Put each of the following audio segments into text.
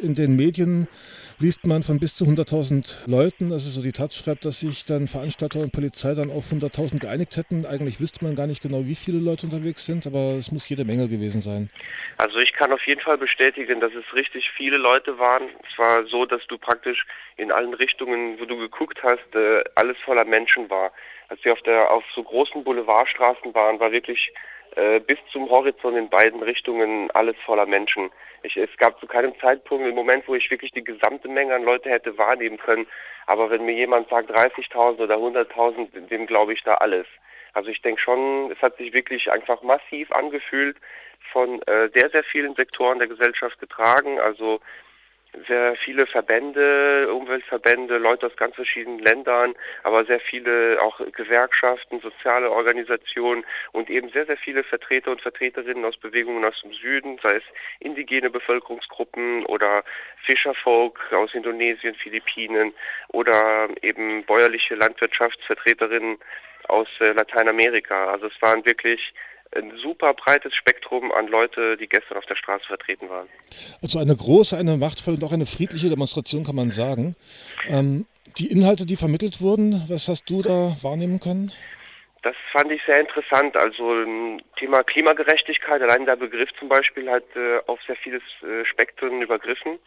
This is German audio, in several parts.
in den Medien liest man von bis zu 100.000 Leuten. Also so die Taz schreibt, dass sich dann Veranstalter und Polizei dann auf 100.000 geeinigt hätten. Eigentlich wüsste man gar nicht genau, wie viele Leute unterwegs sind, aber es muss jede Menge gewesen sein. Also ich kann auf jeden Fall bestätigen, dass es richtig viele Leute waren. Es war so, dass du praktisch in allen Richtungen, wo du geguckt hast, äh, alles voller Menschen war. Als wir auf, der, auf so großen Boulevardstraßen waren, war wirklich äh, bis zum Horizont in beiden Richtungen alles voller Menschen. Ich, es gab zu keinem Zeitpunkt im Moment, wo ich wirklich die gesamte Menge an Leute hätte wahrnehmen können. Aber wenn mir jemand sagt 30.000 oder 100.000, dem glaube ich da alles. Also ich denke schon, es hat sich wirklich einfach massiv angefühlt, von äh, sehr, sehr vielen Sektoren der Gesellschaft getragen. Also viele Verbände, Umweltverbände, Leute aus ganz verschiedenen Ländern, aber sehr viele auch Gewerkschaften, soziale Organisationen und eben sehr, sehr viele Vertreter und Vertreterinnen aus Bewegungen aus dem Süden, sei es indigene Bevölkerungsgruppen oder Fischerfolk aus Indonesien, Philippinen oder eben bäuerliche Landwirtschaftsvertreterinnen aus äh, Lateinamerika. Also es waren wirklich ein super breites Spektrum an Leute, die gestern auf der Straße vertreten waren. Also eine große, eine machtvolle und auch eine friedliche Demonstration kann man sagen. Ähm, die Inhalte, die vermittelt wurden, was hast du da wahrnehmen können? Das fand ich sehr interessant. Also Thema Klimagerechtigkeit, allein der Begriff zum Beispiel hat äh, auf sehr vieles äh, Spektrum übergriffen.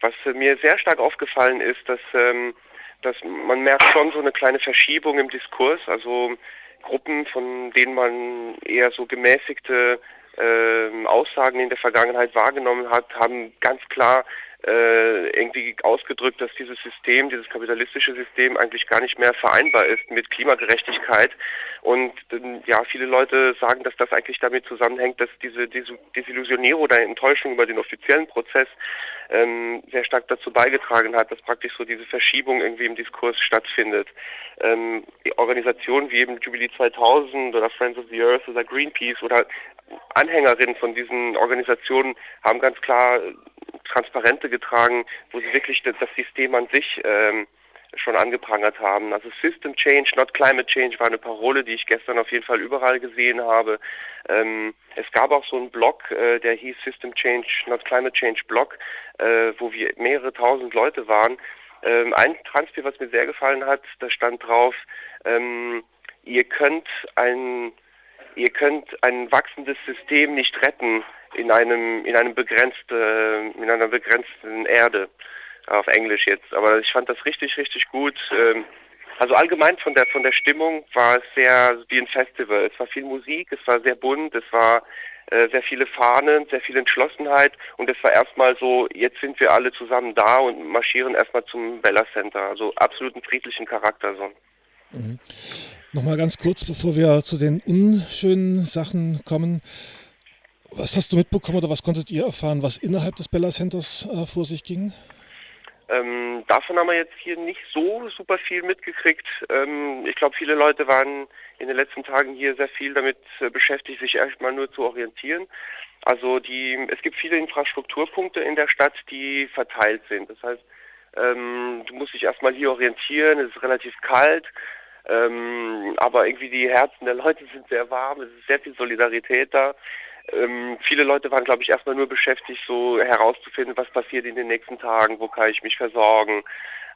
Was äh, mir sehr stark aufgefallen ist, dass, ähm, dass man merkt schon so eine kleine Verschiebung im Diskurs. Also Gruppen, von denen man eher so gemäßigte äh, Aussagen in der Vergangenheit wahrgenommen hat, haben ganz klar äh, irgendwie ausgedrückt, dass dieses System, dieses kapitalistische System eigentlich gar nicht mehr vereinbar ist mit Klimagerechtigkeit. Und äh, ja, viele Leute sagen, dass das eigentlich damit zusammenhängt, dass diese Desillusionierung oder Enttäuschung über den offiziellen Prozess ähm, sehr stark dazu beigetragen hat, dass praktisch so diese Verschiebung irgendwie im Diskurs stattfindet. Ähm, Organisationen wie eben Jubilee 2000 oder Friends of the Earth oder Greenpeace oder Anhängerinnen von diesen Organisationen haben ganz klar Transparente getragen, wo sie wirklich das System an sich ähm, schon angeprangert haben. Also System Change, not Climate Change war eine Parole, die ich gestern auf jeden Fall überall gesehen habe. Ähm, es gab auch so einen Blog, äh, der hieß System Change, not Climate Change Blog, äh, wo wir mehrere tausend Leute waren. Ähm, ein Transfer, was mir sehr gefallen hat, da stand drauf, ähm, ihr könnt ein ihr könnt ein wachsendes System nicht retten, in einem in einem begrenzte in einer begrenzten Erde auf Englisch jetzt. Aber ich fand das richtig richtig gut. Ähm, also allgemein von der von der Stimmung war es sehr wie ein Festival. Es war viel Musik, es war sehr bunt, es war äh, sehr viele Fahnen, sehr viel Entschlossenheit und es war erstmal so, jetzt sind wir alle zusammen da und marschieren erstmal zum Bella Center. Also absoluten friedlichen Charakter so. Mhm. Nochmal ganz kurz, bevor wir zu den unschönen Sachen kommen. Was hast du mitbekommen oder was konntet ihr erfahren, was innerhalb des Bella Centers äh, vor sich ging? Ähm, davon haben wir jetzt hier nicht so super viel mitgekriegt. Ähm, ich glaube, viele Leute waren in den letzten Tagen hier sehr viel damit äh, beschäftigt, sich erstmal nur zu orientieren. Also die, es gibt viele Infrastrukturpunkte in der Stadt, die verteilt sind. Das heißt, ähm, du musst dich erstmal hier orientieren, es ist relativ kalt, ähm, aber irgendwie die Herzen der Leute sind sehr warm, es ist sehr viel Solidarität da. Ähm, viele Leute waren, glaube ich, erstmal nur beschäftigt, so herauszufinden, was passiert in den nächsten Tagen, wo kann ich mich versorgen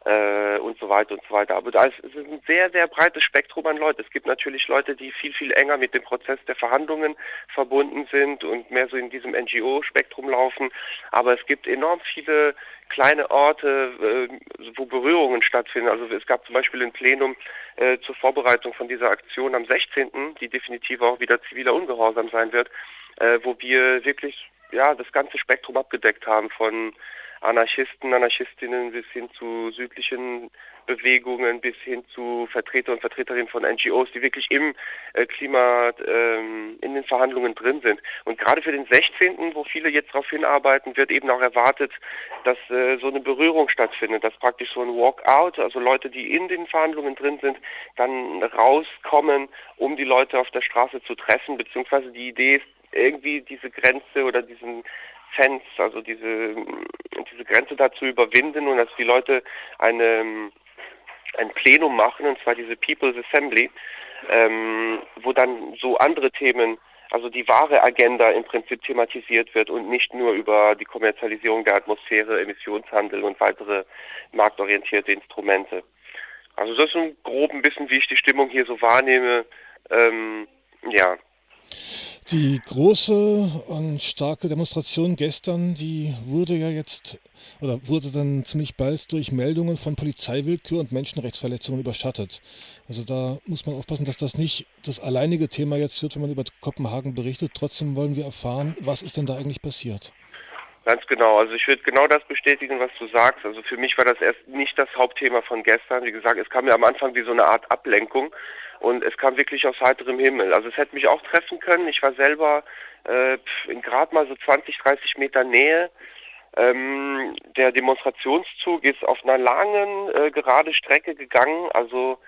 äh, und so weiter und so weiter. Aber da ist, es ist ein sehr, sehr breites Spektrum an Leuten. Es gibt natürlich Leute, die viel, viel enger mit dem Prozess der Verhandlungen verbunden sind und mehr so in diesem NGO-Spektrum laufen. Aber es gibt enorm viele kleine Orte, äh, wo Berührungen stattfinden. Also es gab zum Beispiel ein Plenum äh, zur Vorbereitung von dieser Aktion am 16., die definitiv auch wieder ziviler Ungehorsam sein wird äh, wo wir wirklich ja, das ganze Spektrum abgedeckt haben, von Anarchisten, Anarchistinnen bis hin zu südlichen Bewegungen, bis hin zu Vertreter und Vertreterinnen von NGOs, die wirklich im äh, Klima, ähm, in den Verhandlungen drin sind. Und gerade für den 16., wo viele jetzt darauf hinarbeiten, wird eben auch erwartet, dass äh, so eine Berührung stattfindet, dass praktisch so ein Walkout, also Leute, die in den Verhandlungen drin sind, dann rauskommen, um die Leute auf der Straße zu treffen, beziehungsweise die Idee ist, irgendwie diese Grenze oder diesen Fence, also diese, diese Grenze da zu überwinden und dass die Leute eine, ein Plenum machen, und zwar diese People's Assembly, ähm, wo dann so andere Themen also die wahre Agenda im Prinzip thematisiert wird und nicht nur über die Kommerzialisierung der Atmosphäre, Emissionshandel und weitere marktorientierte Instrumente. Also das ist ein grob ein bisschen, wie ich die Stimmung hier so wahrnehme. Ähm, ja. Die große und starke Demonstration gestern, die wurde ja jetzt oder wurde dann ziemlich bald durch Meldungen von Polizeiwillkür und Menschenrechtsverletzungen überschattet. Also da muss man aufpassen, dass das nicht das alleinige Thema jetzt wird, wenn man über Kopenhagen berichtet. Trotzdem wollen wir erfahren, was ist denn da eigentlich passiert. Ganz genau. Also ich würde genau das bestätigen, was du sagst. Also für mich war das erst nicht das Hauptthema von gestern. Wie gesagt, es kam mir am Anfang wie so eine Art Ablenkung und es kam wirklich aus heiterem Himmel. Also es hätte mich auch treffen können. Ich war selber äh, in gerade mal so 20, 30 Meter Nähe. Ähm, der Demonstrationszug ist auf einer langen, äh, gerade Strecke gegangen, also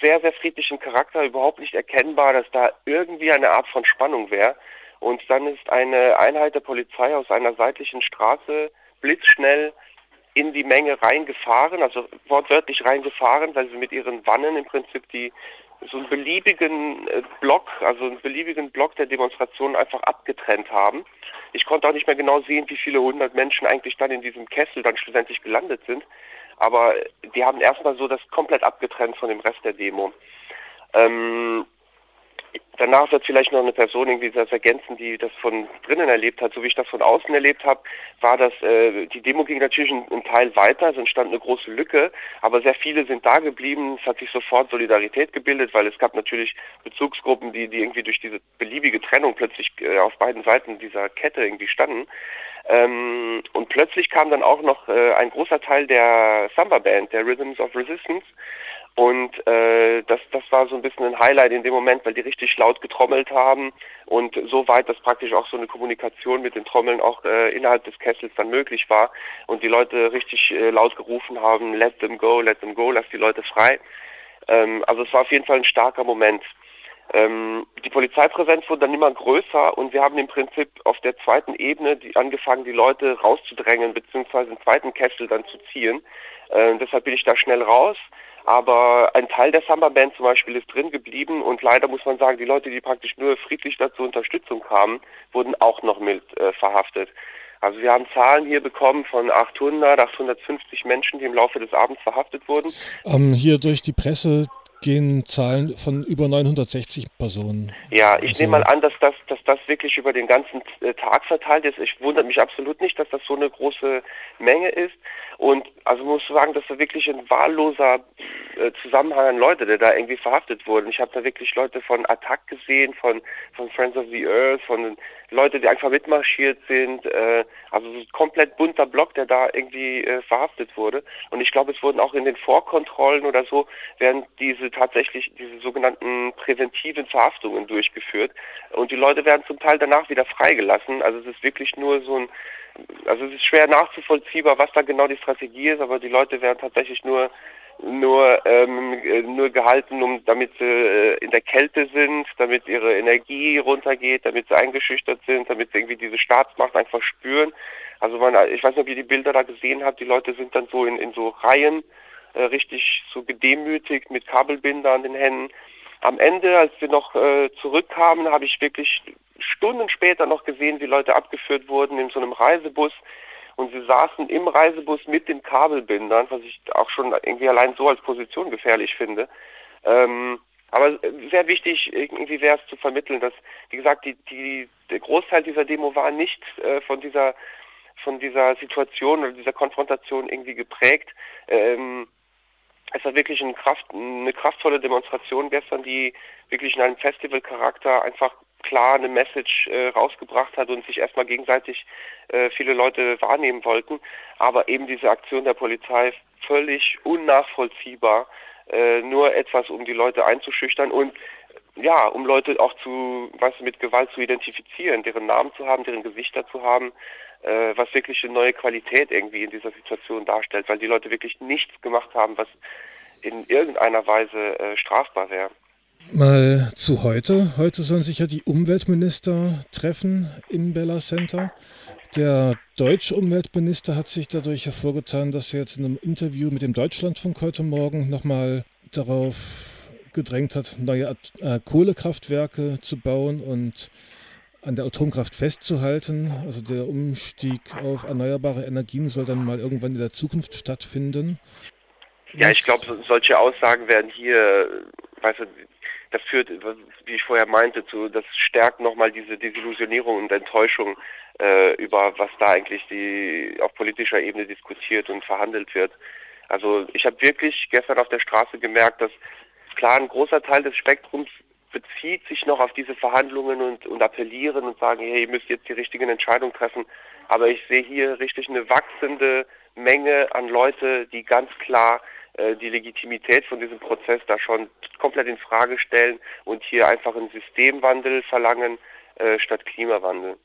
sehr, sehr friedlichen Charakter, überhaupt nicht erkennbar, dass da irgendwie eine Art von Spannung wäre. Und dann ist eine Einheit der Polizei aus einer seitlichen Straße blitzschnell in die Menge reingefahren, also wortwörtlich reingefahren, weil sie mit ihren Wannen im Prinzip die so einen beliebigen äh, Block, also einen beliebigen Block der Demonstration einfach abgetrennt haben. Ich konnte auch nicht mehr genau sehen, wie viele hundert Menschen eigentlich dann in diesem Kessel dann schlussendlich gelandet sind. Aber die haben erstmal so das komplett abgetrennt von dem Rest der Demo. Ähm, danach wird vielleicht noch eine Person irgendwie das ergänzen, die das von drinnen erlebt hat. So wie ich das von außen erlebt habe, war das, äh, die Demo ging natürlich einen Teil weiter, es entstand eine große Lücke, aber sehr viele sind da geblieben. Es hat sich sofort Solidarität gebildet, weil es gab natürlich Bezugsgruppen, die, die irgendwie durch diese beliebige Trennung plötzlich äh, auf beiden Seiten dieser Kette irgendwie standen. Ähm, und plötzlich kam dann auch noch äh, ein großer Teil der Samba-Band, der Rhythms of Resistance, und äh, das, das war so ein bisschen ein Highlight in dem Moment, weil die richtig laut getrommelt haben und so weit, dass praktisch auch so eine Kommunikation mit den Trommeln auch äh, innerhalb des Kessels dann möglich war und die Leute richtig äh, laut gerufen haben, let them go, let them go, lass die Leute frei. Ähm, also es war auf jeden Fall ein starker Moment. Ähm, die Polizeipräsenz wurde dann immer größer und wir haben im Prinzip auf der zweiten Ebene die, angefangen, die Leute rauszudrängen, beziehungsweise den zweiten Kessel dann zu ziehen. Äh, deshalb bin ich da schnell raus aber ein Teil der Samba-Band zum Beispiel ist drin geblieben und leider muss man sagen, die Leute, die praktisch nur friedlich dazu Unterstützung kamen, wurden auch noch mit äh, verhaftet. Also wir haben Zahlen hier bekommen von 800, 850 Menschen, die im Laufe des Abends verhaftet wurden. Ähm, hier durch die Presse gehen Zahlen von über 960 Personen. Ja, ich also, nehme mal an, dass das, dass das wirklich über den ganzen äh, Tag verteilt ist. Ich wundere mich absolut nicht, dass das so eine große Menge ist. Und also muss sagen, dass da wirklich ein wahlloser äh, Zusammenhang an Leute, der da irgendwie verhaftet wurden. Ich habe da wirklich Leute von Attack gesehen, von, von Friends of the Earth, von Leute, die einfach mitmarschiert sind. Äh, also ein komplett bunter Block, der da irgendwie verhaftet wurde. Und ich glaube, es wurden auch in den Vorkontrollen oder so, werden diese tatsächlich, diese sogenannten präventiven Verhaftungen durchgeführt. Und die Leute werden zum Teil danach wieder freigelassen. Also es ist wirklich nur so ein, also es ist schwer nachzuvollziehbar, was da genau die Strategie ist, aber die Leute werden tatsächlich nur nur ähm, nur gehalten, um damit sie äh, in der Kälte sind, damit ihre Energie runtergeht, damit sie eingeschüchtert sind, damit sie irgendwie diese Staatsmacht einfach spüren. Also man, ich weiß nicht, ob ihr die Bilder da gesehen habt, die Leute sind dann so in, in so Reihen äh, richtig so gedemütigt mit Kabelbinder an den Händen. Am Ende, als wir noch äh, zurückkamen, habe ich wirklich Stunden später noch gesehen, wie Leute abgeführt wurden in so einem Reisebus und sie saßen im Reisebus mit den Kabelbindern, was ich auch schon irgendwie allein so als Position gefährlich finde. Ähm, aber sehr wichtig irgendwie wäre es zu vermitteln, dass, wie gesagt, die, die, der Großteil dieser Demo war nicht äh, von dieser von dieser Situation oder dieser Konfrontation irgendwie geprägt. Ähm, es war wirklich eine, Kraft, eine kraftvolle Demonstration gestern, die wirklich in einem Festivalcharakter einfach klar eine Message äh, rausgebracht hat und sich erstmal gegenseitig äh, viele Leute wahrnehmen wollten. Aber eben diese Aktion der Polizei völlig unnachvollziehbar, äh, nur etwas, um die Leute einzuschüchtern und ja, um Leute auch zu, was mit Gewalt zu identifizieren, deren Namen zu haben, deren Gesichter zu haben, äh, was wirklich eine neue Qualität irgendwie in dieser Situation darstellt, weil die Leute wirklich nichts gemacht haben, was in irgendeiner Weise äh, strafbar wäre. Mal zu heute. Heute sollen sich ja die Umweltminister treffen im Bella Center. Der deutsche Umweltminister hat sich dadurch hervorgetan, dass er jetzt in einem Interview mit dem Deutschlandfunk heute Morgen nochmal darauf gedrängt hat, neue äh, Kohlekraftwerke zu bauen und an der Atomkraft festzuhalten. Also der Umstieg auf erneuerbare Energien soll dann mal irgendwann in der Zukunft stattfinden. Ja, ich glaube, solche Aussagen werden hier, weißt du, das führt, wie ich vorher meinte, zu, das stärkt nochmal diese Desillusionierung und Enttäuschung äh, über was da eigentlich die auf politischer Ebene diskutiert und verhandelt wird. Also ich habe wirklich gestern auf der Straße gemerkt, dass klar ein großer Teil des Spektrums bezieht sich noch auf diese Verhandlungen und, und appellieren und sagen, hey, ihr müsst jetzt die richtigen Entscheidungen treffen. Aber ich sehe hier richtig eine wachsende Menge an Leute, die ganz klar äh, die Legitimität von diesem Prozess da schon komplett in Frage stellen und hier einfach einen Systemwandel verlangen äh, statt Klimawandel.